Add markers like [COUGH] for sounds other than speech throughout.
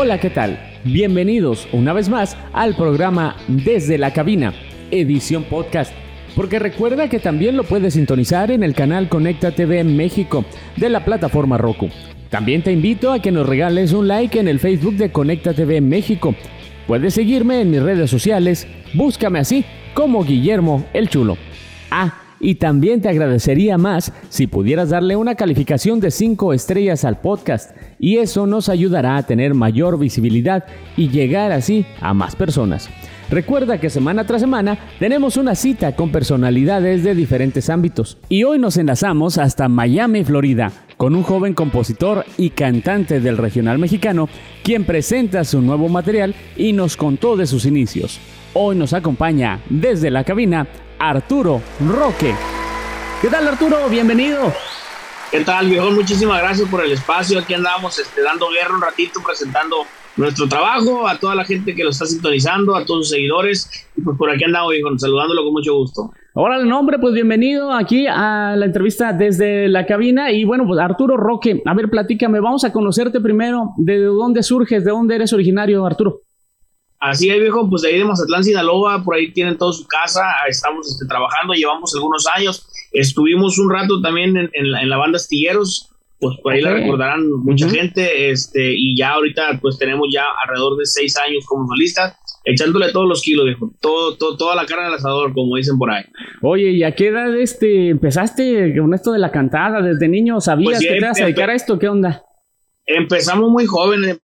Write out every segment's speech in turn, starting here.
Hola, ¿qué tal? Bienvenidos una vez más al programa Desde la Cabina, edición podcast. Porque recuerda que también lo puedes sintonizar en el canal Conecta TV México de la plataforma Roku. También te invito a que nos regales un like en el Facebook de Conecta TV México. Puedes seguirme en mis redes sociales, búscame así como Guillermo el Chulo. Ah, y también te agradecería más si pudieras darle una calificación de 5 estrellas al podcast y eso nos ayudará a tener mayor visibilidad y llegar así a más personas. Recuerda que semana tras semana tenemos una cita con personalidades de diferentes ámbitos y hoy nos enlazamos hasta Miami, Florida, con un joven compositor y cantante del regional mexicano, quien presenta su nuevo material y nos contó de sus inicios. Hoy nos acompaña desde la cabina Arturo Roque. ¿Qué tal Arturo? Bienvenido. ¿Qué tal, viejo? Muchísimas gracias por el espacio. Aquí andamos este, dando guerra un ratito, presentando nuestro trabajo, a toda la gente que lo está sintonizando, a todos sus seguidores. Y pues por aquí andamos, viejo, saludándolo con mucho gusto. Ahora el nombre, pues bienvenido aquí a la entrevista desde la cabina. Y bueno, pues Arturo Roque, a ver, platícame, vamos a conocerte primero. ¿De dónde surges? ¿De dónde eres originario, Arturo? Así es, viejo, pues de ahí de Mazatlán, Sinaloa, por ahí tienen toda su casa, estamos este, trabajando, llevamos algunos años, estuvimos un rato también en, la, banda Astilleros, pues por ahí la recordarán mucha gente, este, y ya ahorita pues tenemos ya alrededor de seis años como solistas, echándole todos los kilos, viejo, todo, todo, toda la carne al asador, como dicen por ahí. Oye, ¿y a qué edad este, empezaste con esto de la cantada? ¿Desde niño sabías pues que te ibas a dedicar a esto? ¿Qué onda? Empezamos muy jóvenes,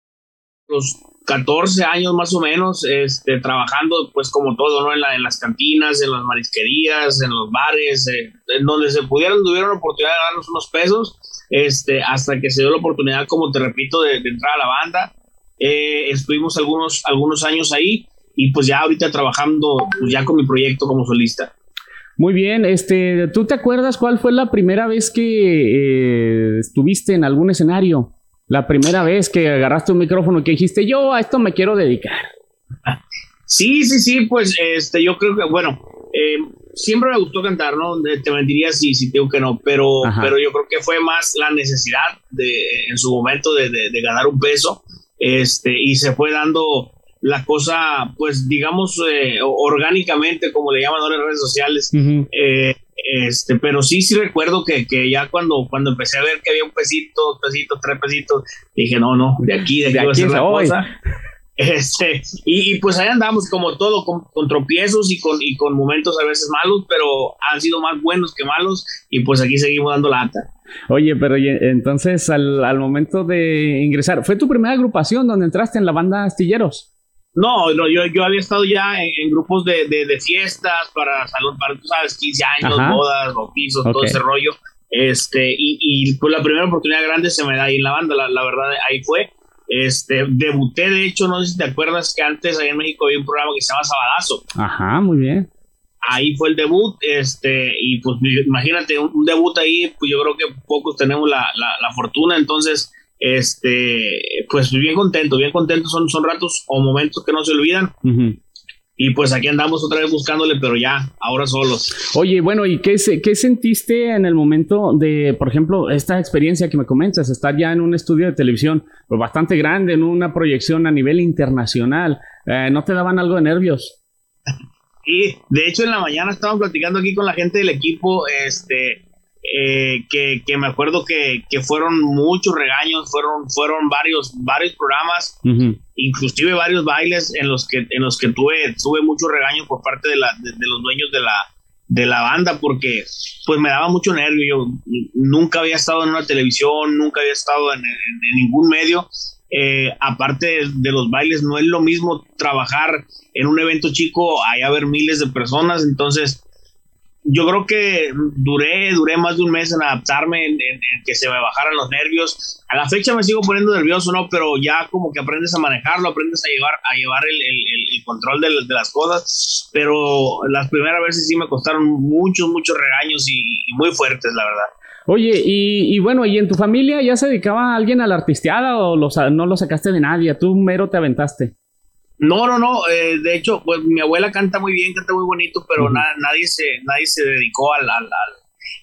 los 14 años más o menos, este, trabajando pues como todo, ¿no? En, la, en las cantinas, en las marisquerías, en los bares, eh, en donde se pudieron, tuvieron la oportunidad de darnos unos pesos, este, hasta que se dio la oportunidad, como te repito, de, entrar a la banda. Eh, estuvimos algunos, algunos años ahí y pues ya ahorita trabajando pues ya con mi proyecto como solista. Muy bien, este, ¿tú te acuerdas cuál fue la primera vez que eh, estuviste en algún escenario? La primera vez que agarraste un micrófono y que dijiste, yo a esto me quiero dedicar? Sí, sí, sí, pues este, yo creo que, bueno, eh, siempre me gustó cantar, ¿no? Te mentiría si, si digo que no, pero, pero yo creo que fue más la necesidad de, en su momento de, de, ganar un peso, este, y se fue dando la cosa, pues digamos, eh, orgánicamente, como le llaman ahora en redes sociales, este, pero sí, sí recuerdo que, que, ya cuando, cuando empecé a ver que había un pesito, dos pesitos, tres pesitos, dije, no, no, de aquí, de aquí va a ser la cosa. [LAUGHS] Este, y, pues ahí andamos como todo, con, tropiezos y con, y con momentos a veces malos, pero han sido más buenos que malos y pues aquí seguimos dando lata. Oye, pero entonces al, al momento de ingresar, ¿fue tu primera agrupación donde entraste en la banda Astilleros? No, no yo, yo había estado ya en, grupos de, de, fiestas para salón, para, tú sabes, 15 años, bodas, bautizos, todo ese rollo. Este, y, y pues la primera oportunidad grande se me da ahí en la banda, la, la verdad, ahí fue. Este, debuté, de hecho, no sé si te acuerdas que antes ahí en México había un programa que se llama Sabadazo. Ajá, muy bien. Ahí fue el debut, este, y pues imagínate, un, debut ahí, pues yo creo que pocos tenemos la, la, la fortuna, entonces este, pues bien contento, bien contento, son, son ratos o momentos que no se olvidan. Y pues aquí andamos otra vez buscándole, pero ya, ahora solos. Oye, bueno, ¿y qué, qué sentiste en el momento de, por ejemplo, esta experiencia que me comentas, estar ya en un estudio de televisión pues bastante grande, en una proyección a nivel internacional? Eh, ¿No te daban algo de nervios? Y de hecho en la mañana estábamos platicando aquí con la gente del equipo, este, eh, que, que, me acuerdo que, que, fueron muchos regaños, fueron, fueron varios, varios programas, inclusive varios bailes en los que, en los que tuve, tuve muchos regaños por parte de, la, de, los dueños de la, de la banda, porque pues me daba mucho nervio. Yo nunca había estado en una televisión, nunca había estado en, en, ningún medio. Eh, aparte de, los bailes, no es lo mismo trabajar en un evento chico, a ver miles de personas, entonces yo creo que duré, duré más de un mes en adaptarme, en, que se me bajaran los nervios. A la fecha me sigo poniendo nervioso, ¿no? Pero ya como que aprendes a manejarlo, aprendes a llevar, a llevar el, control de, las cosas. Pero las primeras veces sí me costaron muchos, muchos regaños y, muy fuertes, la verdad. Oye, y, bueno, ¿y en tu familia ya se dedicaba alguien a la artisteada o no lo sacaste de nadie? ¿Tú mero te aventaste? No, no, no. Eh, de hecho, pues mi abuela canta muy bien, canta muy bonito, pero nadie, se, nadie se dedicó al, al,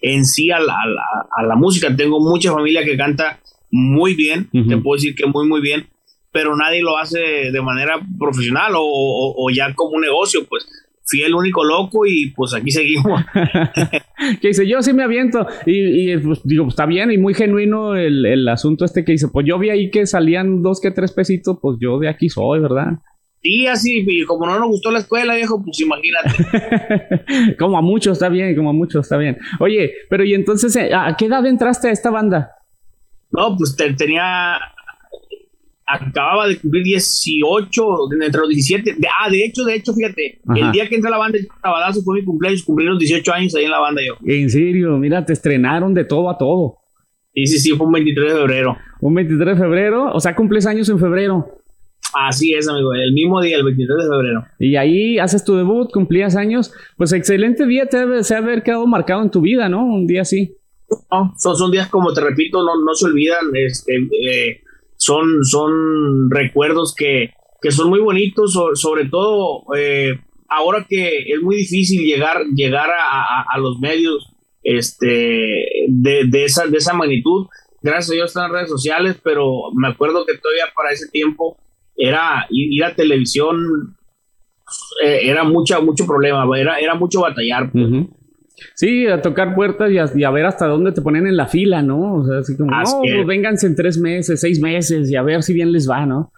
en sí a la, a la, música. Tengo mucha familia que canta muy bien, te puedo decir que muy, muy bien. pero nadie lo hace de manera profesional o, ya como un negocio, pues fui el único loco y pues aquí seguimos. [LAUGHS] que dice, yo sí me aviento. Y, pues, digo, pues, está bien y muy genuino el, el, asunto este que dice, pues yo vi ahí que salían dos que tres pesitos, pues yo de aquí soy, ¿verdad? Sí, así, y como no nos gustó la escuela, viejo, pues imagínate. [LAUGHS] como a muchos está bien, como a muchos está bien. Oye, pero y entonces, eh, ¿a qué edad entraste a esta banda? No, pues tenía, acababa de cumplir 18, entre los 17. ah, de hecho, de hecho, fíjate, el día que entré a la banda, Sabadazo fue mi cumpleaños, cumplí los 18 años ahí en la banda yo. En serio, mira, te estrenaron de todo a todo. Sí, sí, sí, fue un 23 de febrero. Un 23 de febrero, o sea, cumples años en febrero. Así es, amigo, el mismo día, el 23 de febrero. Y ahí haces tu debut, cumplías años. Pues excelente día te debe se haber quedado marcado en tu vida, ¿no? Un día así. No, son, son días, como te repito, no, no se olvidan. Este, eh, son, son recuerdos que, que son muy bonitos, sobre, todo eh, ahora que es muy difícil llegar, llegar a, a, los medios este, de, de, esa, de esa magnitud. Gracias a Dios están en redes sociales, pero me acuerdo que todavía para ese tiempo era ir, a televisión, eh, era mucha, mucho problema, era, era mucho batallar. Pues. Sí, a tocar puertas y a, ver hasta dónde te ponen en la fila, ¿no? O sea, así como, no, pues vénganse en tres meses, seis meses y a ver si bien les va, ¿no?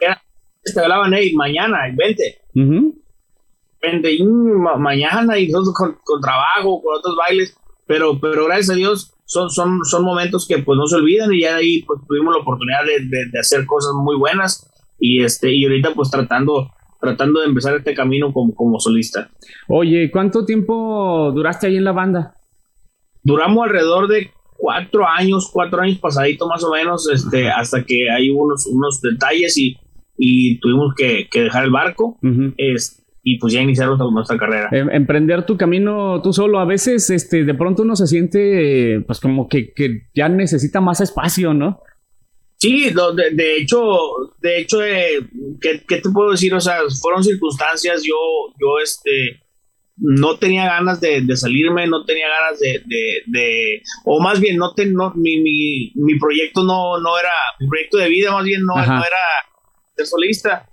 te hablaban, hey, mañana, vente. Vente mañana y nosotros con, trabajo, con otros bailes, pero, pero gracias a Dios son, son, son momentos que pues no se olvidan y ya ahí pues tuvimos la oportunidad de, de hacer cosas muy buenas y este y ahorita pues tratando tratando de empezar este camino como, como solista. Oye, ¿cuánto tiempo duraste ahí en la banda? Duramos alrededor de cuatro años, cuatro años pasadito más o menos, este, hasta que hay unos, unos detalles y, y tuvimos que, que, dejar el barco. y pues ya iniciar nuestra, carrera. Em, emprender tu camino tú solo, a veces este, de pronto uno se siente pues como que, que ya necesita más espacio, ¿no? Sí, de, de, hecho, de hecho, eh, ¿qué, te puedo decir? O sea, fueron circunstancias, yo, yo, este, no tenía ganas de, salirme, no tenía ganas de, de, o más bien, no, ten, no mi, mi, mi, proyecto no, no era, mi proyecto de vida más bien no, no era ser solista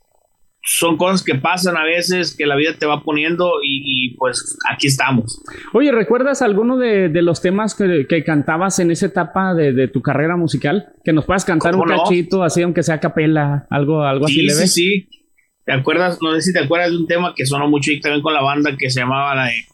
son cosas que pasan a veces, que la vida te va poniendo y, pues aquí estamos. Oye, ¿recuerdas alguno de, los temas que, cantabas en esa etapa de, tu carrera musical? Que nos puedas cantar un cachito, así aunque sea capela, algo, algo así leve. Sí, sí, ¿Te acuerdas? No sé si te acuerdas de un tema que sonó mucho y también con la banda que se llamaba la de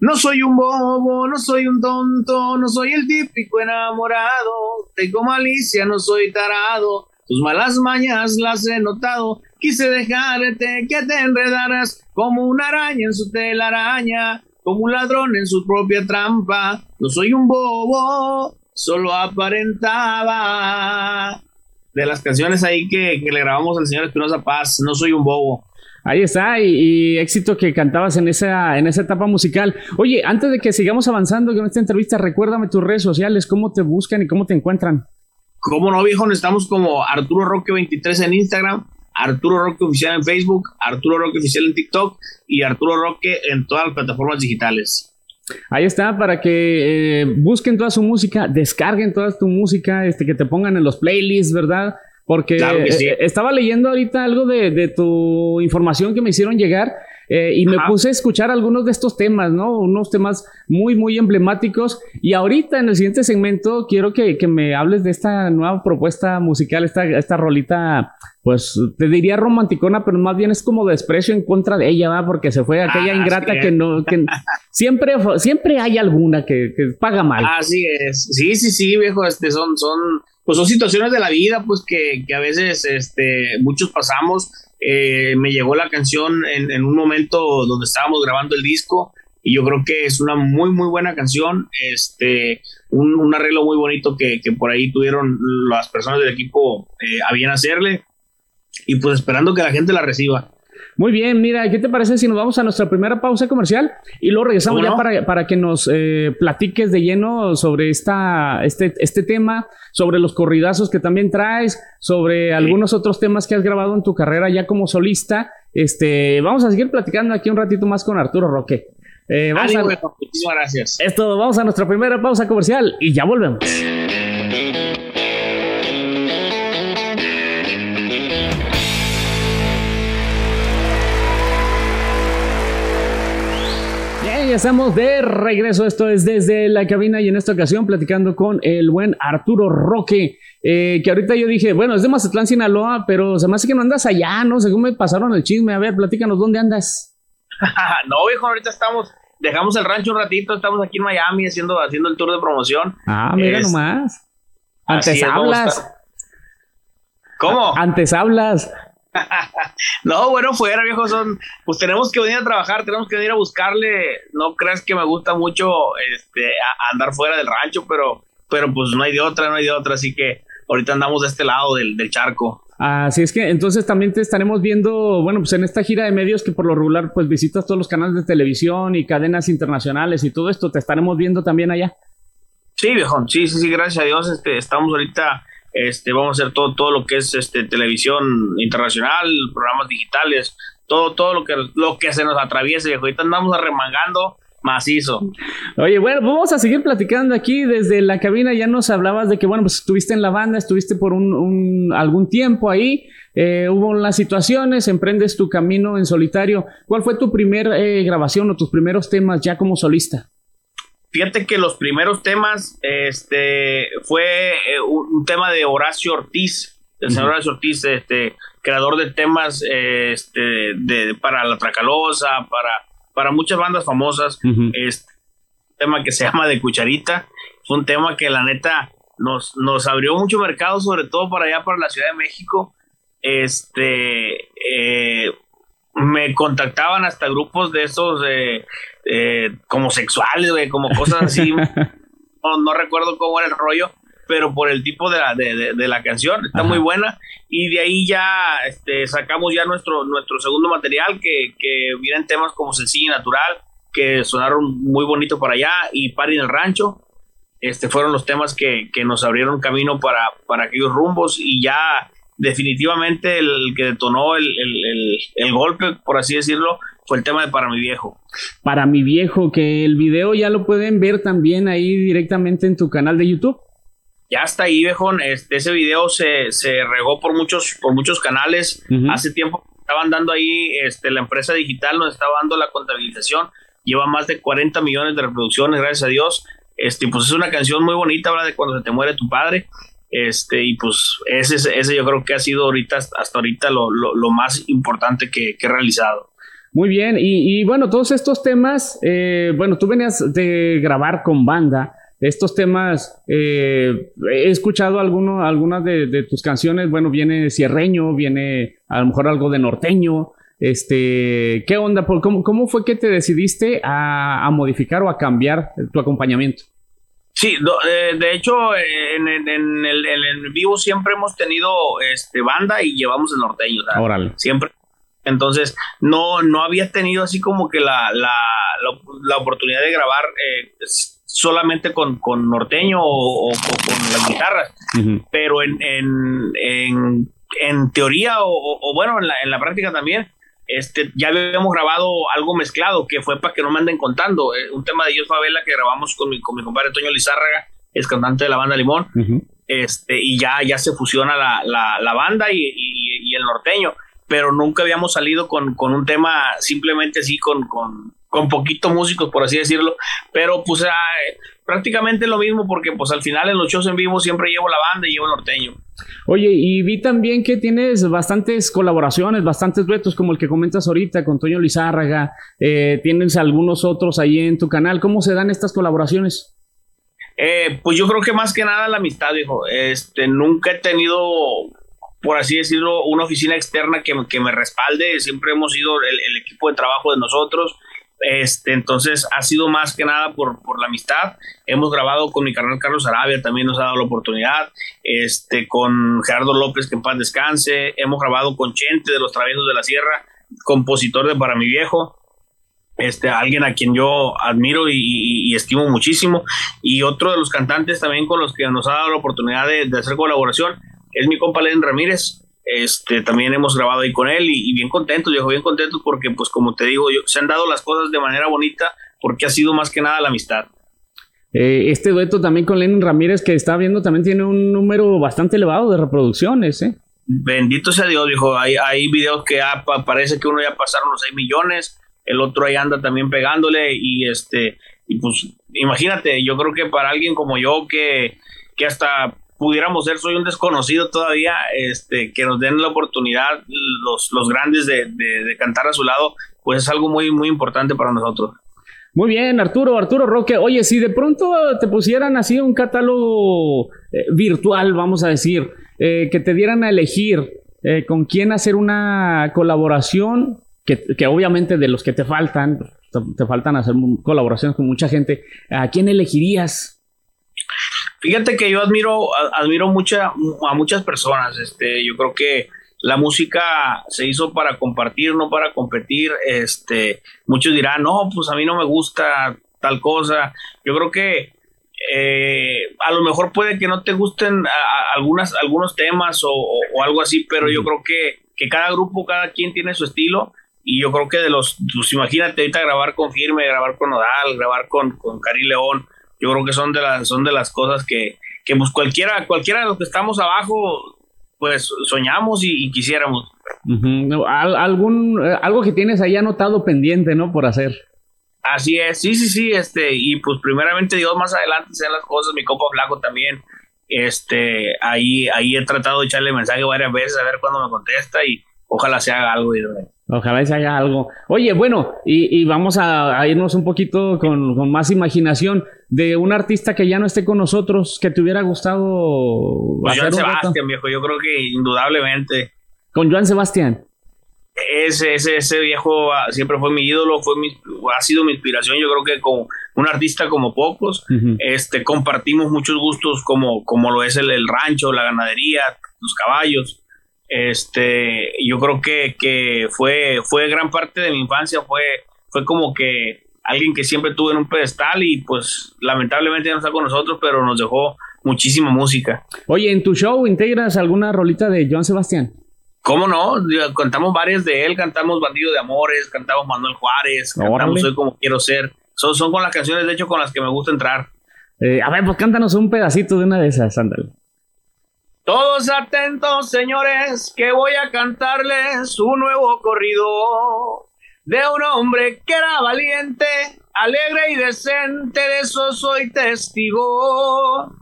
No soy un bobo, no soy un tonto, no soy el típico enamorado, tengo malicia, no soy tarado, tus malas mañas las he notado Quise dejarte que te enredaras como una araña en su telaraña, como un ladrón en su propia trampa. No soy un bobo, solo aparentaba. De las canciones ahí que, le grabamos al señor Espinosa Paz, No soy un bobo. Ahí está, y, éxito que cantabas en esa, en esa etapa musical. Oye, antes de que sigamos avanzando con esta entrevista, recuérdame tus redes sociales, cómo te buscan y cómo te encuentran. Cómo no, viejo, estamos como Arturo Roque 23 en Instagram, Arturo Roque Oficial en Facebook, Arturo Roque Oficial en TikTok y Arturo Roque en todas las plataformas digitales. Ahí está, para que eh, busquen toda su música, descarguen toda tu música, este, que te pongan en los playlists, ¿verdad? Porque eh, estaba leyendo ahorita algo de, de, tu información que me hicieron llegar eh, y me puse a escuchar algunos de estos temas, ¿no? Unos temas muy, muy emblemáticos. Y ahorita en el siguiente segmento quiero que, que me hables de esta nueva propuesta musical, esta, esta rolita, pues te diría romanticona, pero más bien es como desprecio en contra de ella, ¿va? Porque se fue aquella ah, ingrata que no, que siempre, siempre hay alguna que, que, paga mal. Así es. Sí, sí, sí, viejo, este son, son, pues son situaciones de la vida, pues que, que a veces, este, muchos pasamos eh, me llegó la canción en, un momento donde estábamos grabando el disco y yo creo que es una muy muy buena canción, este, un, arreglo muy bonito que, por ahí tuvieron las personas del equipo eh, a bien hacerle y pues esperando que la gente la reciba. Muy bien, mira, ¿qué te parece si nos vamos a nuestra primera pausa comercial y luego regresamos ya para, que nos eh, platiques de lleno sobre esta, este, este tema, sobre los corridazos que también traes, sobre algunos otros temas que has grabado en tu carrera ya como solista? Este, vamos a seguir platicando aquí un ratito más con Arturo Roque. Eh, muchísimas gracias. Esto, vamos a nuestra primera pausa comercial y ya volvemos. Ya estamos de regreso. Esto es desde la cabina y en esta ocasión platicando con el buen Arturo Roque. Eh, que ahorita yo dije, bueno, es de Mazatlán, Sinaloa, pero se me hace que no andas allá, ¿no? Según me pasaron el chisme. A ver, platícanos, ¿dónde andas? [LAUGHS] no, viejo, ahorita estamos, dejamos el rancho un ratito, estamos aquí en Miami haciendo, haciendo el tour de promoción. Ah, mira nomás. Antes hablas. ¿Cómo? Antes hablas. No, bueno, fuera, viejo, son, pues tenemos que venir a trabajar, tenemos que venir a buscarle, no creas que me gusta mucho este, andar fuera del rancho, pero, pero pues no hay de otra, no hay de otra, así que ahorita andamos de este lado del, charco. Así es que entonces también te estaremos viendo, bueno, pues en esta gira de medios que por lo regular pues visitas todos los canales de televisión y cadenas internacionales y todo esto, te estaremos viendo también allá. Sí, viejo, sí, sí, sí, gracias a Dios, este, estamos ahorita este, vamos a hacer todo, todo lo que es este, televisión internacional, programas digitales, todo, todo lo que, lo que se nos atraviese, y ahorita andamos arremangando macizo. Oye, bueno, vamos a seguir platicando aquí desde la cabina. Ya nos hablabas de que, bueno, pues estuviste en la banda, estuviste por un, algún tiempo ahí, eh, hubo las situaciones, emprendes tu camino en solitario. ¿Cuál fue tu primer eh, grabación o tus primeros temas ya como solista? Fíjate que los primeros temas, este, fue eh, un, tema de Horacio Ortiz, el señor Horacio Ortiz, este, creador de temas, este, de, para la Tracalosa, para, para muchas bandas famosas, este, tema que se [LAUGHS] llama de Cucharita, fue un tema que la neta nos, nos abrió mucho mercado, sobre todo para allá, para la Ciudad de México, este, eh, me contactaban hasta grupos de esos eh, como sexuales, como cosas así. [LAUGHS] no, recuerdo cómo era el rollo, pero por el tipo de la, de, la canción, está muy buena. Y de ahí ya este, sacamos ya nuestro, nuestro segundo material, que, que vienen temas como Sencillo y Natural, que sonaron muy bonito para allá, y Pari en el Rancho. Este, fueron los temas que, que nos abrieron camino para, para aquellos rumbos y ya definitivamente el que detonó el, golpe, por así decirlo, fue el tema de Para mi viejo. Para mi viejo, que el video ya lo pueden ver también ahí directamente en tu canal de YouTube. Ya está ahí, viejón. Este, ese video se, regó por muchos, por muchos canales. Hace tiempo estaban dando ahí, este, la empresa digital nos estaba dando la contabilización. Lleva más de 40 millones de reproducciones, gracias a Dios. Este, pues es una canción muy bonita, habla de cuando se te muere tu padre. Este, y pues ese, ese yo creo que ha sido ahorita, hasta ahorita lo, más importante que, he realizado. Muy bien, y, bueno, todos estos temas, eh, bueno, tú venías de grabar con banda, estos temas, eh, he escuchado alguno, algunas de, tus canciones, bueno, viene cierreño, viene a lo mejor algo de norteño, este, ¿qué onda? ¿Cómo, cómo fue que te decidiste a modificar o a cambiar tu acompañamiento? Sí, eh, de hecho, en, el, vivo siempre hemos tenido este banda y llevamos el norteño. Siempre. Entonces, no, no había tenido así como que la, la, la, oportunidad de grabar eh, solamente con, con norteño o, con las guitarras. Pero en, en, en, teoría, o, bueno, en la, en la práctica también, este, ya habíamos grabado algo mezclado que fue para que no me anden contando. Eh, un tema de Dios Favela que grabamos con mi, con mi compadre Toño Lizárraga, es cantante de la banda Limón. este, y ya, ya se fusiona la, la, la banda y, y, el norteño. Pero nunca habíamos salido con, con un tema simplemente así, con, con, con poquitos músicos, por así decirlo. Pero pues ah, prácticamente lo mismo porque pues al final en los shows en vivo siempre llevo la banda y llevo el norteño. Oye, y vi también que tienes bastantes colaboraciones, bastantes duetos como el que comentas ahorita con Toño Lizárraga, eh, tienes algunos otros ahí en tu canal, ¿cómo se dan estas colaboraciones? Eh, pues yo creo que más que nada la amistad, hijo. Este, nunca he tenido, por así decirlo, una oficina externa que, que me respalde. Siempre hemos sido el, equipo de trabajo de nosotros. Este, entonces ha sido más que nada por, por, la amistad. Hemos grabado con mi carnal Carlos Arabia, también nos ha dado la oportunidad. Este, con Gerardo López, que en paz descanse. Hemos grabado con Chente de los Traviesos de la Sierra, compositor de Para mi Viejo. Este, alguien a quien yo admiro y, estimo muchísimo. Y otro de los cantantes también con los que nos ha dado la oportunidad de, de hacer colaboración es mi compa Len Ramírez. Este, también hemos grabado ahí con él y, bien contentos, viejo, bien contentos porque, pues, como te digo, yo, se han dado las cosas de manera bonita porque ha sido más que nada la amistad. Eh, este dueto también con Lenin Ramírez que está viendo también tiene un número bastante elevado de reproducciones, ¿eh? Bendito sea Dios, viejo. Hay, hay videos que parece que uno ya pasaron los 6 millones. el otro ahí anda también pegándole y este, y pues imagínate, yo creo que para alguien como yo que, que hasta pudiéramos ser, soy un desconocido todavía, este, que nos den la oportunidad los, los grandes de, de, cantar a su lado, pues es algo muy, muy importante para nosotros. Muy bien, Arturo, Arturo Roque. Oye, si de pronto te pusieran así un catálogo eh, virtual, vamos a decir, eh, que te dieran a elegir eh, con quién hacer una colaboración, que, que, obviamente de los que te faltan, te, te faltan hacer colaboraciones con mucha gente, ¿a quién elegirías? Fíjate que yo admiro, admiro mucha, a muchas personas. Este, yo creo que la música se hizo para compartir, no para competir. Este, muchos dirán, no, pues a mí no me gusta tal cosa. Yo creo que eh, a lo mejor puede que no te gusten algunas, algunos temas o, algo así, pero yo creo que, que cada grupo, cada quien tiene su estilo. Y yo creo que de los, pues imagínate ahorita grabar con Firme, grabar con Odal, grabar con, con Cari León, yo creo que son de las, son de las cosas que, que pues cualquiera, cualquiera de los que estamos abajo, pues soñamos y, quisiéramos. ¿Algún, eh, algo que tienes ahí anotado pendiente, ¿no? Por hacer. Así es, sí, sí, sí, este, y pues primeramente Dios más adelante sean las cosas, mi copa flaco también, este, ahí, ahí he tratado de echarle mensaje varias veces a ver cuándo me contesta y ojalá se haga algo. Y, Ojalá se haga algo. Oye, bueno, y, vamos a, irnos un poquito con, más imaginación de un artista que ya no esté con nosotros, que te hubiera gustado. Pues Joan Sebastián, viejo, yo creo que indudablemente. Con Joan Sebastián. Ese, ese, ese viejo ah, siempre fue mi ídolo, fue mi, ha sido mi inspiración. Yo creo que como un artista como pocos, este, compartimos muchos gustos como, como lo es el rancho, la ganadería, los caballos este, yo creo que, que fue, fue gran parte de mi infancia, fue, fue como que alguien que siempre tuve en un pedestal y pues lamentablemente ya no está con nosotros, pero nos dejó muchísima música. Oye, ¿en tu show integras alguna rolita de Joan Sebastián? ¿Cómo no? Cantamos varias de él, cantamos Bandido de Amores, cantamos Manuel Juárez, cantamos Soy como quiero ser. Son, son con las canciones, de hecho, con las que me gusta entrar. Eh, a ver, pues cántanos un pedacito de una de esas, ándale. Todos atentos, señores, que voy a cantarles un nuevo corrido de un hombre que era valiente, alegre y decente, de eso soy testigo.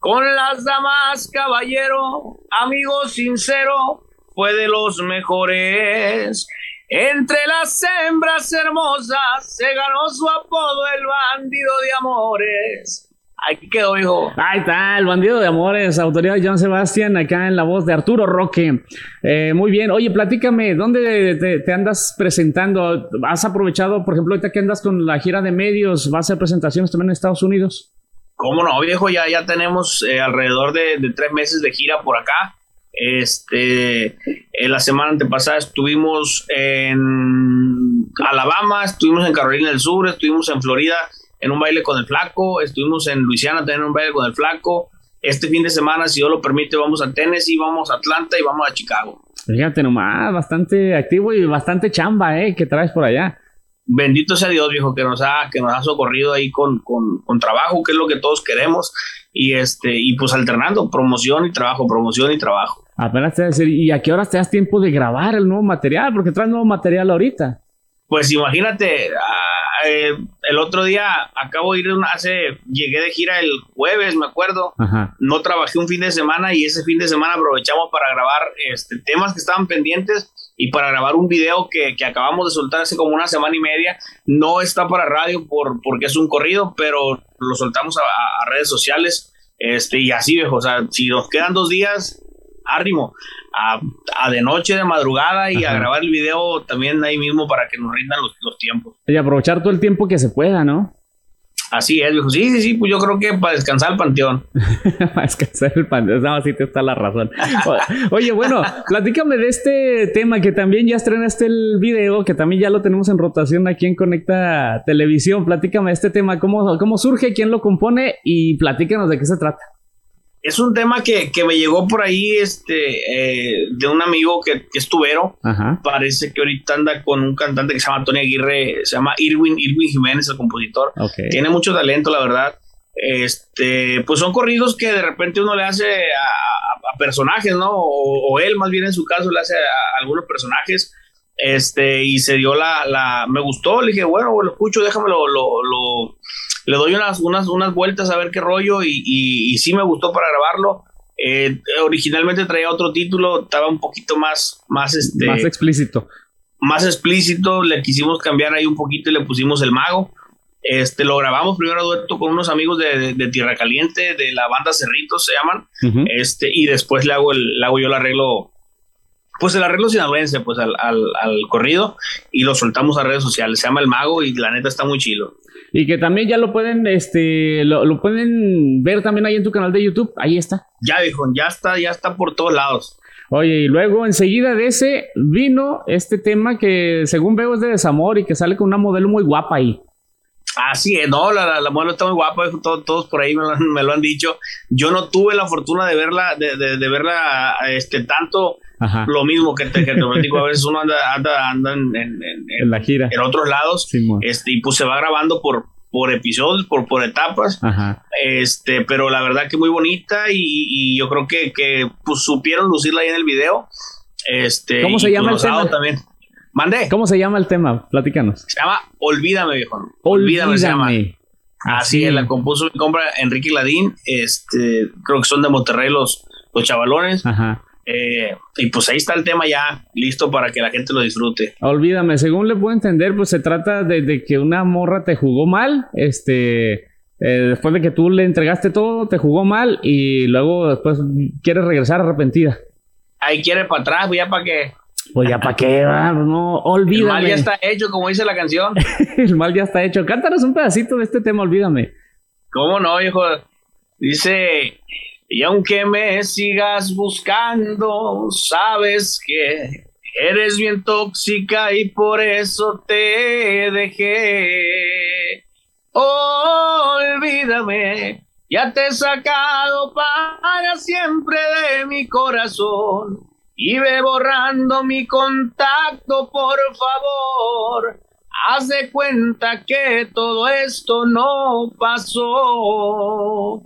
Con las damas, caballero, amigo sincero, fue de los mejores. Entre las hembras hermosas se ganó su apodo el bandido de amores. Aquí quedó, hijo. Ahí está, el bandido de amores, autoridad de John Sebastián, acá en la voz de Arturo Roque. Eh, muy bien, oye, platícame, ¿dónde te, andas presentando? ¿Has aprovechado, por ejemplo, ahorita que andas con la gira de medios, vas a hacer presentaciones también en Estados Unidos? ¿Cómo no, viejo? Ya, ya tenemos eh, alrededor de, tres meses de gira por acá. Este, en la semana antepasada estuvimos en Alabama, estuvimos en Carolina del Sur, estuvimos en Florida en un baile con el flaco, estuvimos en Luisiana también en un baile con el flaco. Este fin de semana, si Dios lo permite, vamos a Tennessee, vamos a Atlanta y vamos a Chicago. Fíjate nomás, bastante activo y bastante chamba, ¿eh? Que traes por allá. Bendito sea Dios, viejo, que nos ha, que nos ha socorrido ahí con, con, con trabajo, que es lo que todos queremos. Y este, y pues alternando promoción y trabajo, promoción y trabajo. Apenas te voy a decir, ¿y a qué horas te das tiempo de grabar el nuevo material? Porque traes nuevo material ahorita. Pues imagínate, eh, el otro día acabo de ir hace, llegué de gira el jueves, me acuerdo. No trabajé un fin de semana y ese fin de semana aprovechamos para grabar este, temas que estaban pendientes y para grabar un video que, acabamos de soltar hace como una semana y media. No está para radio por, porque es un corrido, pero lo soltamos a, redes sociales. Este, y así, viejo. O sea, si nos quedan dos días, árimo. A, de noche, de madrugada y a grabar el video también ahí mismo para que nos rindan los, tiempos. Y aprovechar todo el tiempo que se pueda, ¿no? Así es, dijo, sí, sí, sí, pues yo creo que para descansar el panteón. [LAUGHS] para descansar el panteón, no, sí te está la razón. Oye, bueno, platícame de este tema que también ya estrenaste el video, que también ya lo tenemos en rotación aquí en Conecta Televisión. Platícame de este tema, cómo, cómo surge, quién lo compone y platícanos de qué se trata es un tema que, me llegó por ahí este, eh, de un amigo que, que es tubero. Parece que ahorita anda con un cantante que se llama Tony Aguirre, se llama Irwin, Irwin Jiménez, el compositor. Tiene mucho talento, la verdad. Este, pues son corridos que de repente uno le hace a, personajes, ¿no? O, él, más bien en su caso, le hace a, algunos personajes. este, y se dio la, la, me gustó, le dije, bueno, lo escucho, déjame lo, lo, le doy unas, unas, unas vueltas a ver qué rollo, y, y, sí me gustó para grabarlo. Eh, originalmente traía otro título, estaba un poquito más, más, este, más explícito. Más explícito, le quisimos cambiar ahí un poquito y le pusimos el mago. Este, lo grabamos primero dueto con unos amigos de, de, Tierra Caliente, de la banda Cerritos se llaman, este, y después le hago, el, le hago yo el arreglo, pues el arreglo sinaloense, pues al, al, al, corrido, y lo soltamos a redes sociales, se llama El Mago, y la neta está muy chilo. Y que también ya lo pueden, este, lo, lo pueden ver también ahí en tu canal de YouTube, ahí está. Ya, viejo, ya está, ya está por todos lados. Oye, y luego enseguida de ese vino este tema que según veo es de desamor y que sale con una modelo muy guapa ahí. Así es, no, la, la, modelo está muy guapa, todos, por ahí me lo, han dicho. Yo no tuve la fortuna de verla, de, de, verla este, tanto lo mismo que te, que digo, a veces uno anda, anda, anda en, en, la gira. En otros lados, este, y pues se va grabando por, por episodios, por, por etapas. Este, pero la verdad que muy bonita y, yo creo que, que pues, supieron lucirla ahí en el video. Este, ¿Cómo se llama el tema? También. Mandé. ¿Cómo se llama el tema? Platícanos. Se llama Olvídame, viejo. Olvídame, se llama. Así es, la compuso mi compra Enrique Ladín. Este, creo que son de Monterrey los, los chavalones. Ajá. Eh, y pues ahí está el tema ya listo para que la gente lo disfrute. Olvídame, según le puedo entender, pues se trata de, que una morra te jugó mal, este, eh, después de que tú le entregaste todo, te jugó mal y luego después quiere regresar arrepentida. Ahí quiere para atrás, ya para qué. Pues ya para qué, no, olvídame. El mal ya está hecho, como dice la canción. [LAUGHS] el mal ya está hecho. Cántanos un pedacito de este tema, olvídame. ¿Cómo no, hijo? Dice, y aunque me sigas buscando, sabes que eres bien tóxica y por eso te dejé. olvídame, ya te he sacado para siempre de mi corazón. Y ve borrando mi contacto, por favor. Haz de cuenta que todo esto no pasó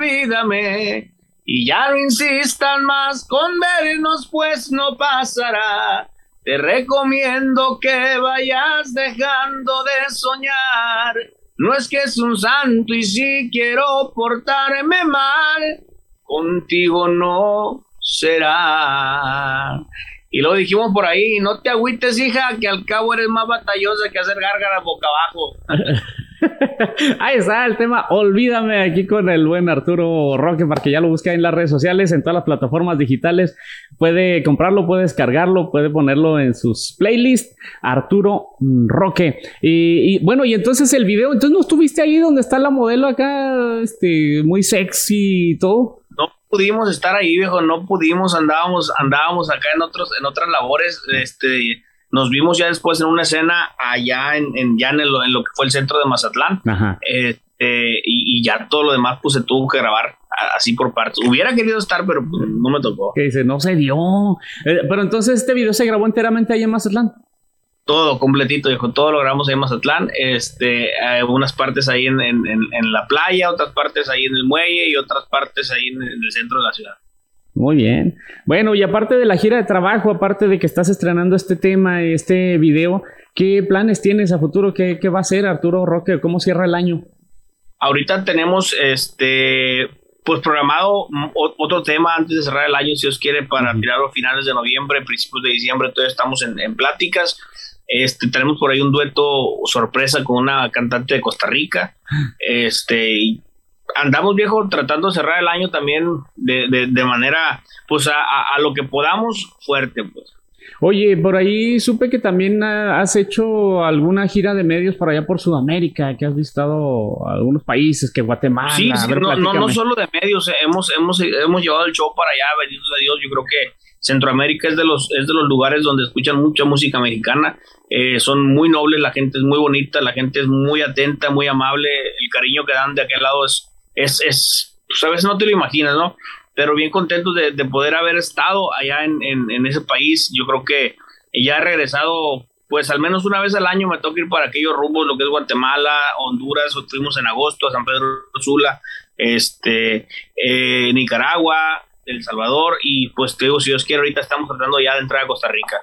olvídame. Y ya no insistan más con vernos, pues no pasará. Te recomiendo que vayas dejando de soñar. No es que es un santo y si quiero portarme mal, contigo no será. Y lo dijimos por ahí, no te agüites, hija, que al cabo eres más batallosa que hacer gárgaras boca abajo. [LAUGHS] Ahí está el tema. Olvídame aquí con el buen Arturo Roque para que ya lo busque en las redes sociales, en todas las plataformas digitales. Puede comprarlo, puede descargarlo, puede ponerlo en sus playlists. Arturo Roque. Y, bueno, y entonces el video, entonces no estuviste ahí donde está la modelo acá, este, muy sexy y todo. No pudimos estar ahí, viejo, no pudimos, andábamos, andábamos acá en otros, en otras labores, este nos vimos ya después en una escena allá en, en ya en, lo que fue el centro de Mazatlán. Este, y, ya todo lo demás pues se tuvo que grabar así por partes. Hubiera querido estar, pero pues, no me tocó. Que dice, no se dio. Eh, pero entonces este video se grabó enteramente ahí en Mazatlán. Todo completito, dijo, todo lo grabamos ahí en Mazatlán. Este, unas partes ahí en, en, la playa, otras partes ahí en el muelle y otras partes ahí en el centro de la ciudad. Muy bien. Bueno, y aparte de la gira de trabajo, aparte de que estás estrenando este tema, este video, ¿qué planes tienes a futuro? ¿Qué, va a ser Arturo Roque? ¿Cómo cierra el año? Ahorita tenemos este pues programado otro tema antes de cerrar el año, si Dios quiere, para tirarlo a finales de noviembre, principios de diciembre, todavía estamos en, en pláticas. Este, tenemos por ahí un dueto sorpresa con una cantante de Costa Rica. Este, andamos viejo tratando de cerrar el año también de, de, manera, pues a, a, lo que podamos fuerte, pues. Oye, por ahí supe que también has hecho alguna gira de medios por allá por Sudamérica, que has visitado algunos países, que Guatemala. Sí, no, no, no, solo de medios, eh, hemos, hemos, hemos llevado el show para allá, bendito de Dios, yo creo que Centroamérica es de los, es de los lugares donde escuchan mucha música mexicana, eh, son muy nobles, la gente es muy bonita, la gente es muy atenta, muy amable, el cariño que dan de aquel lado es, es, es pues a veces no te lo imaginas, ¿no? Pero bien contento de, poder haber estado allá en, en, ese país. Yo creo que ya he regresado, pues al menos una vez al año me toca ir para aquellos rumbos, lo que es Guatemala, Honduras, o en agosto a San Pedro Sula, este, eh, Nicaragua, El Salvador, y pues te digo, si Dios quiere, ahorita estamos tratando ya de entrar a Costa Rica.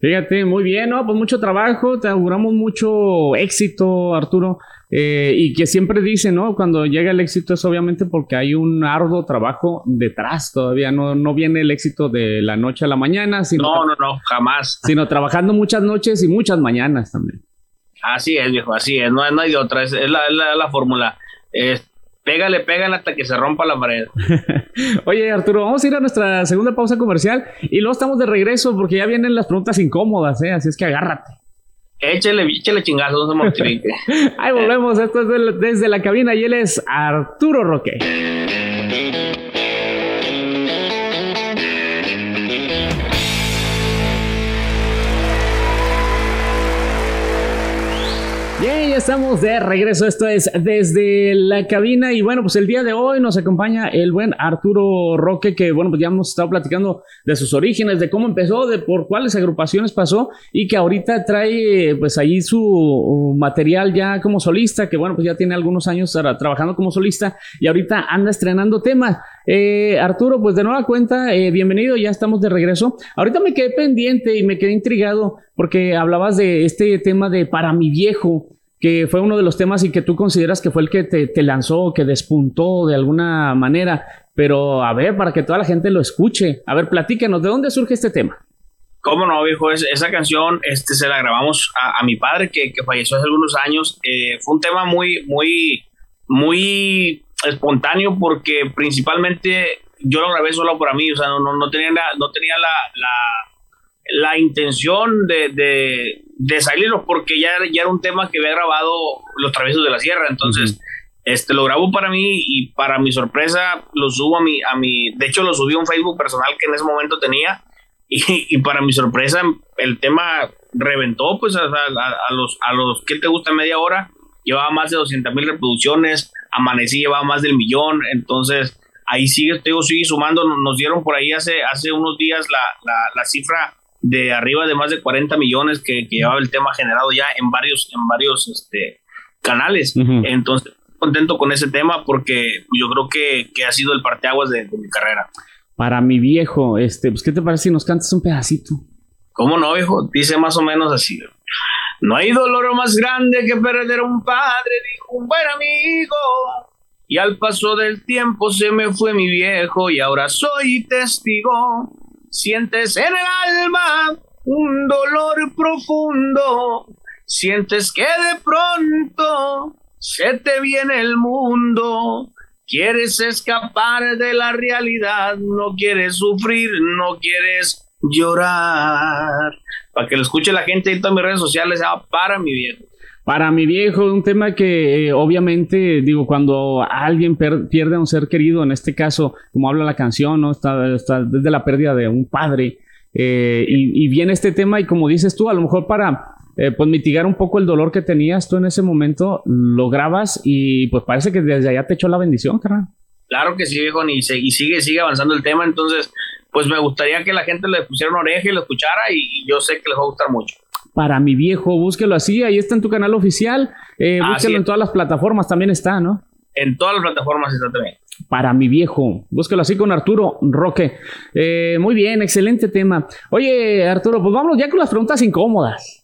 Fíjate, muy bien, ¿no? Pues mucho trabajo, te auguramos mucho éxito, Arturo. Eh, y que siempre dice, ¿no? Cuando llega el éxito es obviamente porque hay un arduo trabajo detrás todavía, no, no viene el éxito de la noche a la mañana, sino... No, no, no, jamás. Sino trabajando muchas noches y muchas mañanas también. Así es, viejo, así es, no, no hay de otra, es, la, la, la fórmula. Pégale, pégale hasta que se rompa la pared. [LAUGHS] Oye, Arturo, vamos a ir a nuestra segunda pausa comercial y luego estamos de regreso porque ya vienen las preguntas incómodas, ¿eh? Así es que agárrate. Échale, échale chingazo, no se. [LAUGHS] Ahí volvemos, esto es desde la cabina y él es Arturo Roque. Estamos de regreso. Esto es desde la cabina. Y bueno, pues el día de hoy nos acompaña el buen Arturo Roque, que bueno, pues ya hemos estado platicando de sus orígenes, de cómo empezó, de por cuáles agrupaciones pasó y que ahorita trae pues ahí su material ya como solista, que bueno, pues ya tiene algunos años trabajando como solista y ahorita anda estrenando temas. Eh, Arturo, pues de nueva cuenta, eh, bienvenido, ya estamos de regreso. Ahorita me quedé pendiente y me quedé intrigado porque hablabas de este tema de para mi viejo que fue uno de los temas y que tú consideras que fue el que te, lanzó, que despuntó de alguna manera. Pero a ver, para que toda la gente lo escuche, a ver, platícanos, ¿de dónde surge este tema? ¿Cómo no, viejo? esa canción este, se la grabamos a, mi padre, que, falleció hace algunos años. Eh, fue un tema muy, muy, muy espontáneo porque principalmente yo lo grabé solo para mí, o sea, no, no, tenía, la, no tenía la, intención de, de salirlos porque ya, ya era un tema que había grabado Los Traviesos de la Sierra, entonces este, lo grabó para mí y para mi sorpresa lo subo a mi, a mi, de hecho lo subí a un Facebook personal que en ese momento tenía y, para mi sorpresa el tema reventó pues a, los, a los que te gusta media hora, llevaba más de 200 mil reproducciones, Amanecí llevaba más del millón, entonces ahí sigue, te sigue sumando, nos dieron por ahí hace, hace unos días la, la, la cifra de arriba de más de 40 millones que, llevaba el tema generado ya en varios, en varios este, canales. Entonces, contento con ese tema porque yo creo que, ha sido el parteaguas de, de, mi carrera. Para mi viejo, este, pues, ¿qué te parece si nos cantas un pedacito? ¿Cómo no, viejo? Dice más o menos así. No hay dolor más grande que perder a un padre, dijo un buen amigo. Y al paso del tiempo se me fue mi viejo y ahora soy testigo Sientes en el alma un dolor profundo. Sientes que de pronto se te viene el mundo. Quieres escapar de la realidad, no quieres sufrir, no quieres llorar. Para que lo escuche la gente en todas mis redes sociales, para mi viejo. Para mi viejo, un tema que eh, obviamente, digo, cuando alguien pierde a un ser querido, en este caso, como habla la canción, ¿no? Está, está desde la pérdida de un padre. Eh, y, viene este tema y como dices tú, a lo mejor para eh, pues mitigar un poco el dolor que tenías tú en ese momento, lo grabas y pues parece que desde allá te echó la bendición, carnal. Claro que sí, viejo, y, y sigue, sigue avanzando el tema, entonces pues me gustaría que la gente le pusiera una oreja y lo escuchara y yo sé que les va a gustar mucho para mi viejo. Búsquelo así, ahí está en tu canal oficial. Eh, búsquelo en todas las plataformas, también está, ¿no? En todas las plataformas está también. Para mi viejo. Búsquelo así con Arturo Roque. Eh, muy bien, excelente tema. Oye, Arturo, pues vámonos ya con las preguntas incómodas.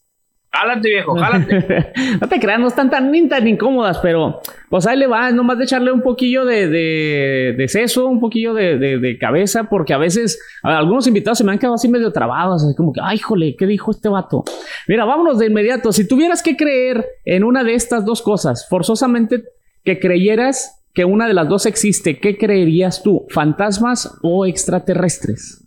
Jálate, viejo, jálate. [LAUGHS] no te creas, no están tan, ni tan incómodas, pero pues ahí le va, nomás de echarle un poquillo de, de, de seso, un poquillo de, de, cabeza, porque a veces algunos invitados se me han quedado así medio trabados, así como que, ay, jole, ¿qué dijo este vato? Mira, vámonos de inmediato. Si tuvieras que creer en una de estas dos cosas, forzosamente que creyeras que una de las dos existe, ¿qué creerías tú? ¿Fantasmas o extraterrestres?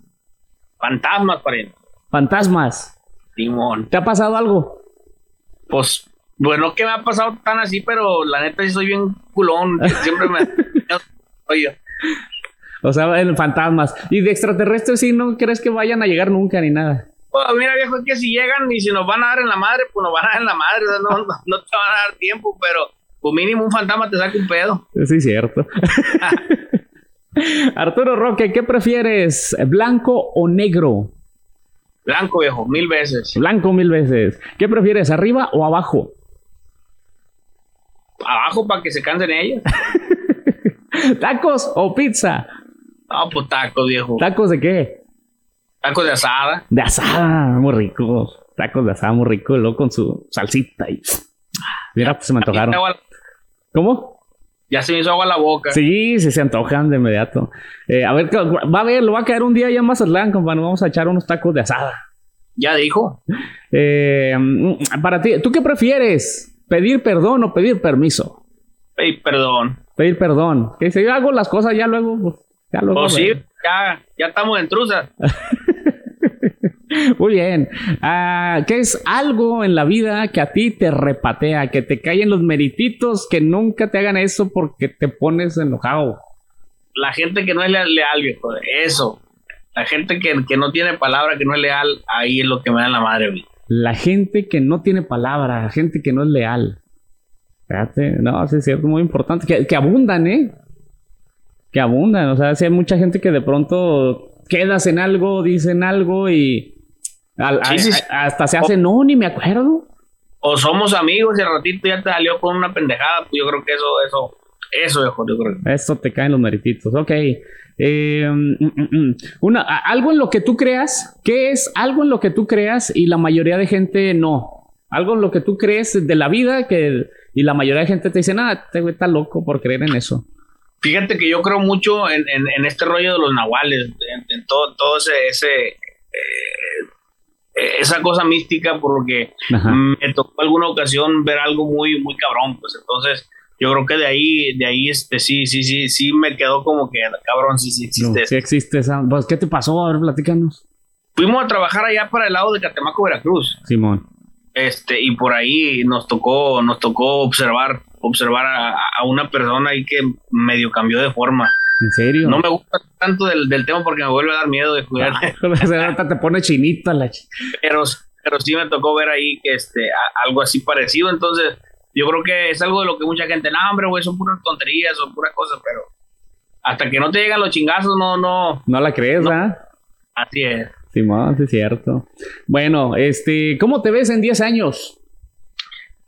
Fantasmas, pariente. Fantasmas. Timón. ¿Te ha pasado algo? Pues, bueno, que me ha pasado tan así, pero la neta sí soy bien culón. [LAUGHS] Siempre me. Oye. O sea, en fantasmas. ¿Y de extraterrestres sí no crees que vayan a llegar nunca ni nada? Pues mira, viejo, es que si llegan y si nos van a dar en la madre, pues nos van a dar en la madre. O sea, no, no, te van a dar tiempo, pero pues mínimo un fantasma te saca un pedo. Sí, cierto. [LAUGHS] [LAUGHS] Arturo Roque, ¿qué prefieres? ¿Blanco o negro? Blanco, viejo, mil veces. Blanco, mil veces. ¿Qué prefieres, arriba o abajo? Abajo para que se cansen ellos. [LAUGHS] ¿Tacos o pizza? Ah, pues tacos, viejo. ¿Tacos de qué? Tacos de asada. De asada, muy rico. Tacos de asada muy rico, luego con su salsita y... Mira, pues se me antojaron. ¿Cómo? Ya se me hizo agua la boca. Sí, sí se antojan de inmediato. Eh, a ver, va a ver, lo va a caer un día allá en Mazatlán, compa. Nos vamos a echar unos tacos de asada. Ya dijo. Eh, para ti, ¿tú qué prefieres? ¿Pedir perdón o pedir permiso? Pedir perdón. Pedir perdón. Que si yo hago las cosas ya luego, pues, ya luego. Oh, sí, ya, ya estamos en truza. [LAUGHS] [LAUGHS] Muy bien. Ah, ¿Qué es algo en la vida que a ti te repatea, que te caen los merititos, que nunca te hagan eso porque te pones enojado? La gente que no es leal, viejo. Eso. La gente que, no tiene palabra, que no es leal, ahí es lo que me da la madre, güey. La gente que no tiene palabra, la gente que no es leal. Fíjate, no, sí es cierto, muy importante. Que, que abundan, ¿eh? Que abundan. O sea, si hay mucha gente que de pronto quedas en algo, dicen algo y hasta se hace, no, ni me acuerdo. O somos amigos y al ratito ya te salió con una pendejada, pues yo creo que eso, eso, eso, yo creo. Eso te caen los merititos, ok. Eh, mm, mm, mm. una, algo en lo que tú creas, ¿qué es algo en lo que tú creas y la mayoría de gente no? Algo en lo que tú crees de la vida que, y la mayoría de gente te dice, nada, te este está loco por creer en eso. Fíjate que yo creo mucho en, este rollo de los nahuales, en, todo, todo ese, ese eh, esa cosa mística porque me tocó alguna ocasión ver algo muy, muy cabrón, pues entonces yo creo que de ahí, de ahí, este, sí, sí, sí, sí me quedó como que cabrón, sí, sí existe. sí existe esa. Pues, ¿qué te pasó? A ver, platícanos. Fuimos a trabajar allá para el lado de Catemaco, Veracruz. Simón. Este, y por ahí nos tocó, nos tocó observar, observar a, a una persona ahí que medio cambió de forma. ¿En serio? No me gusta tanto del, tema porque me vuelve a dar miedo de jugar. Ah, te pone chinita la pero, pero sí me tocó ver ahí que este, algo así parecido. Entonces, yo creo que es algo de lo que mucha gente, no, hombre, güey, son puras tonterías, son puras cosas, pero hasta que no te llegan los chingazos, no, no. No la crees, ¿ah? Así es. Sí, más, es cierto. Bueno, este, ¿cómo te ves en 10 años?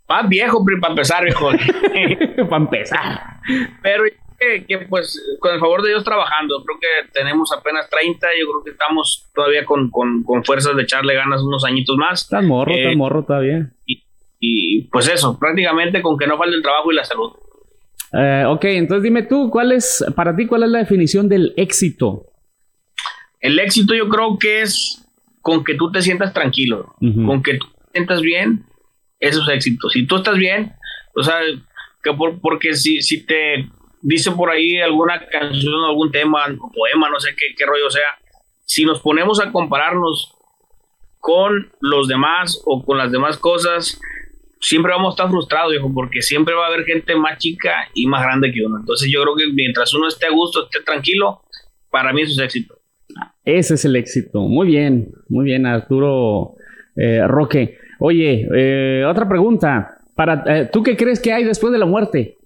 Más viejo, para empezar, viejo. [LAUGHS] para empezar. Pero que, pues con el favor de Dios trabajando, creo que tenemos apenas 30, yo creo que estamos todavía con, fuerzas de echarle ganas unos añitos más. Está morro, está eh, morro todavía. Y, y, pues eso, prácticamente con que no falte el trabajo y la salud. Eh, ok, entonces dime tú, ¿cuál es, para ti, cuál es la definición del éxito? El éxito yo creo que es con que tú te sientas tranquilo, con que tú te sientas bien, eso es éxito. Si tú estás bien, o sea, que por, porque si, si te dice por ahí alguna canción, algún tema, poema, no sé qué, qué rollo sea, si nos ponemos a compararnos con los demás o con las demás cosas, siempre vamos a estar frustrados, viejo, porque siempre va a haber gente más chica y más grande que uno. Entonces yo creo que mientras uno esté a gusto, esté tranquilo, para mí eso es éxito. Ese es el éxito. Muy bien, muy bien, Arturo eh, Roque. Oye, eh, otra pregunta. Para, eh, ¿Tú qué crees que hay después de la muerte?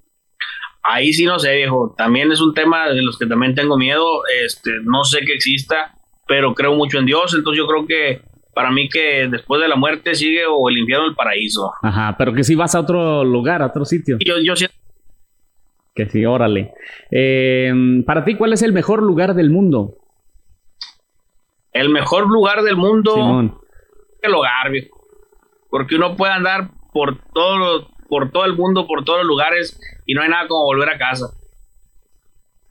Ahí sí no sé, viejo. También es un tema de los que también tengo miedo. Este, no sé que exista, pero creo mucho en Dios. Entonces yo creo que para mí que después de la muerte sigue o el infierno o el paraíso. Ajá, pero que si vas a otro lugar, a otro sitio. Yo, yo siento. Que sí, órale. Eh, para ti, ¿cuál es el mejor lugar del mundo? El mejor lugar del mundo. Simón. El hogar, viejo. Porque uno puede andar por todos por todo el mundo, por todos los lugares y no hay nada como volver a casa.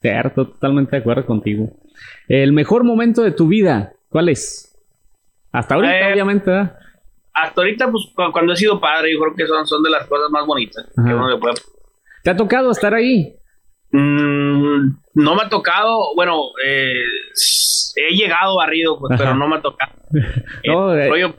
Cierto, totalmente de acuerdo contigo. El mejor momento de tu vida, ¿cuál es? Hasta ahorita, eh, obviamente. Hasta ahorita, pues cuando he sido padre, yo creo que son, son de las cosas más bonitas que uno le puede. ¿Te ha tocado estar ahí? Mm, no me ha tocado, bueno, eh, he llegado barrido, pues, pero no me ha tocado. [LAUGHS] no, eh,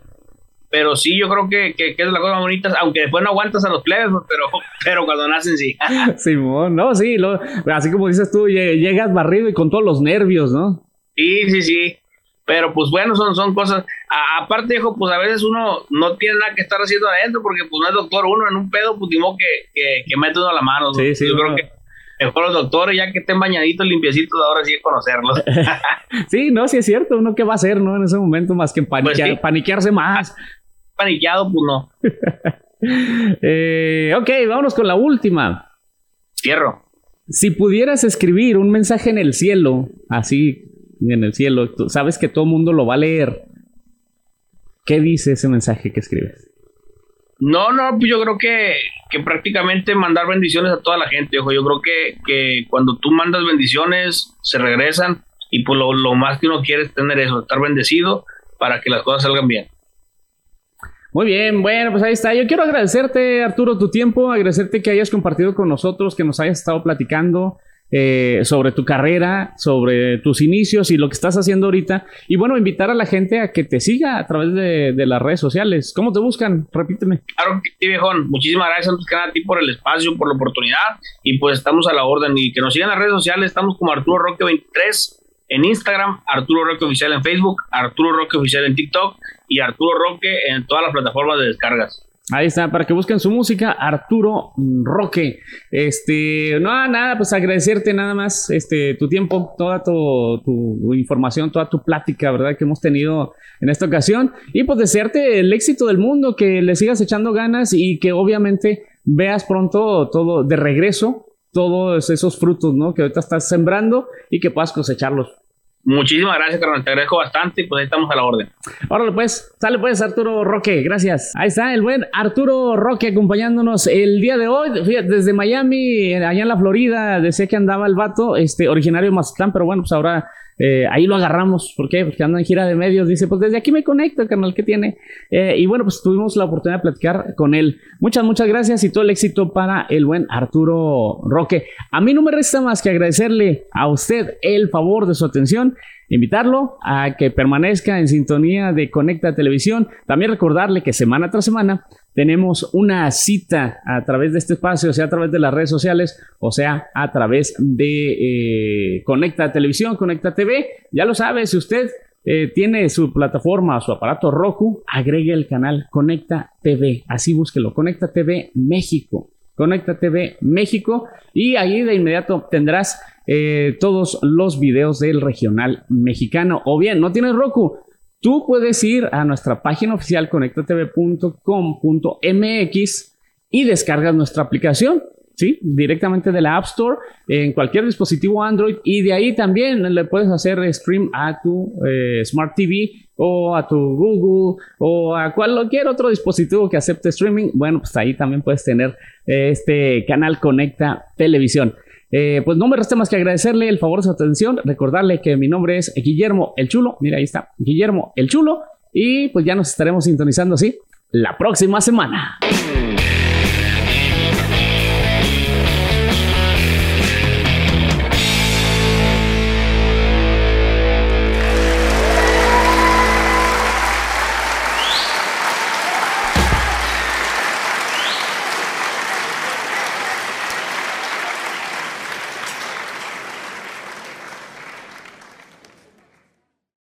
pero sí, yo creo que, que, es la cosa más bonita, aunque después no aguantas a los plebes, pues, pero, [LAUGHS] pero cuando nacen sí. [LAUGHS] Simón, no, sí, lo, así como dices tú, llegas barrido y con todos los nervios, ¿no? Sí, sí, sí. Pero pues bueno, son, son cosas. aparte, hijo, pues a veces uno no tiene nada que estar haciendo adentro porque pues no es doctor uno en un pedo, pues digo que, que, que mete uno la mano. Sí, sí, yo creo que mejor los doctores, ya que estén bañaditos, limpiecitos, ahora sí es conocerlos. [LAUGHS] sí, no, sí es cierto. Uno qué va a hacer, ¿no? En ese momento, más que pues paniquearse más paniqueado, pues no. [LAUGHS] Eh, ok, vámonos con la última. Cierro. Si pudieras escribir un mensaje en el cielo, así en el cielo, tú sabes que todo el mundo lo va a leer. ¿Qué dice ese mensaje que escribes? No, no, pues yo creo que, que prácticamente mandar bendiciones a toda la gente, Yo creo que, que cuando tú mandas bendiciones, se regresan y pues lo, lo más que uno quiere es tener eso, estar bendecido para que las cosas salgan bien. Muy bien, bueno, pues ahí está. Yo quiero agradecerte, Arturo, tu tiempo, agradecerte que hayas compartido con nosotros, que nos hayas estado platicando eh, sobre tu carrera, sobre tus inicios y lo que estás haciendo ahorita. Y bueno, invitar a la gente a que te siga a través de, las redes sociales. ¿Cómo te buscan? Repíteme. Claro que sí, viejón. Muchísimas gracias a ti por el espacio, por la oportunidad. Y pues estamos a la orden. Y que nos sigan las redes sociales. Estamos como Arturo Roque 23 en Instagram, Arturo Roque Oficial en Facebook, Arturo Roque Oficial en TikTok y Arturo Roque en todas las plataformas de descargas. Ahí está, para que busquen su música, Arturo Roque. Este, no, nada, pues agradecerte nada más este, tu tiempo, toda tu, tu, información, toda tu plática, ¿verdad? Que hemos tenido en esta ocasión. Y pues desearte el éxito del mundo, que le sigas echando ganas y que obviamente veas pronto todo de regreso, todos esos frutos, ¿no? Que ahorita estás sembrando y que puedas cosecharlos. Muchísimas gracias, carnal. Te agradezco bastante y pues ahí estamos a la orden. Órale, pues, sale pues Arturo Roque, gracias. Ahí está el buen Arturo Roque acompañándonos el día de hoy. Fíjate, desde Miami, allá en la Florida, decía que andaba el vato, este, originario de Mazatlán, pero bueno, pues ahora eh, ahí lo agarramos. ¿Por qué? Porque anda en gira de medios. Dice, pues desde aquí me conecto, canal que tiene. Eh, y bueno, pues tuvimos la oportunidad de platicar con él. Muchas, muchas gracias y todo el éxito para el buen Arturo Roque. A mí no me resta más que agradecerle a usted el favor de su atención invitarlo a que permanezca en sintonía de Conecta Televisión. También recordarle que semana tras semana tenemos una cita a través de este espacio, o sea, a través de las redes sociales, o sea, a través de eh, Conecta Televisión, Conecta TV. Ya lo sabe, si usted eh, tiene su plataforma, su aparato Roku, agregue el canal Conecta TV. Así búsquelo, Conecta TV México. Conecta TV México y ahí de inmediato tendrás eh, todos los videos del regional mexicano. O bien, no tienes Roku, Tú puedes ir a nuestra página oficial conectatv.com.mx y descargas nuestra aplicación, ¿sí? Directamente de la App Store en cualquier dispositivo Android y de ahí también le puedes hacer stream a tu eh, Smart TV o a tu Google o a cualquier otro dispositivo que acepte streaming. Bueno, pues ahí también puedes tener este canal Conecta Televisión. Eh, pues no me resta más que agradecerle el favor de su atención, recordarle que mi nombre es Guillermo el Chulo, mira ahí está, Guillermo el Chulo, y pues ya nos estaremos sintonizando así la próxima semana.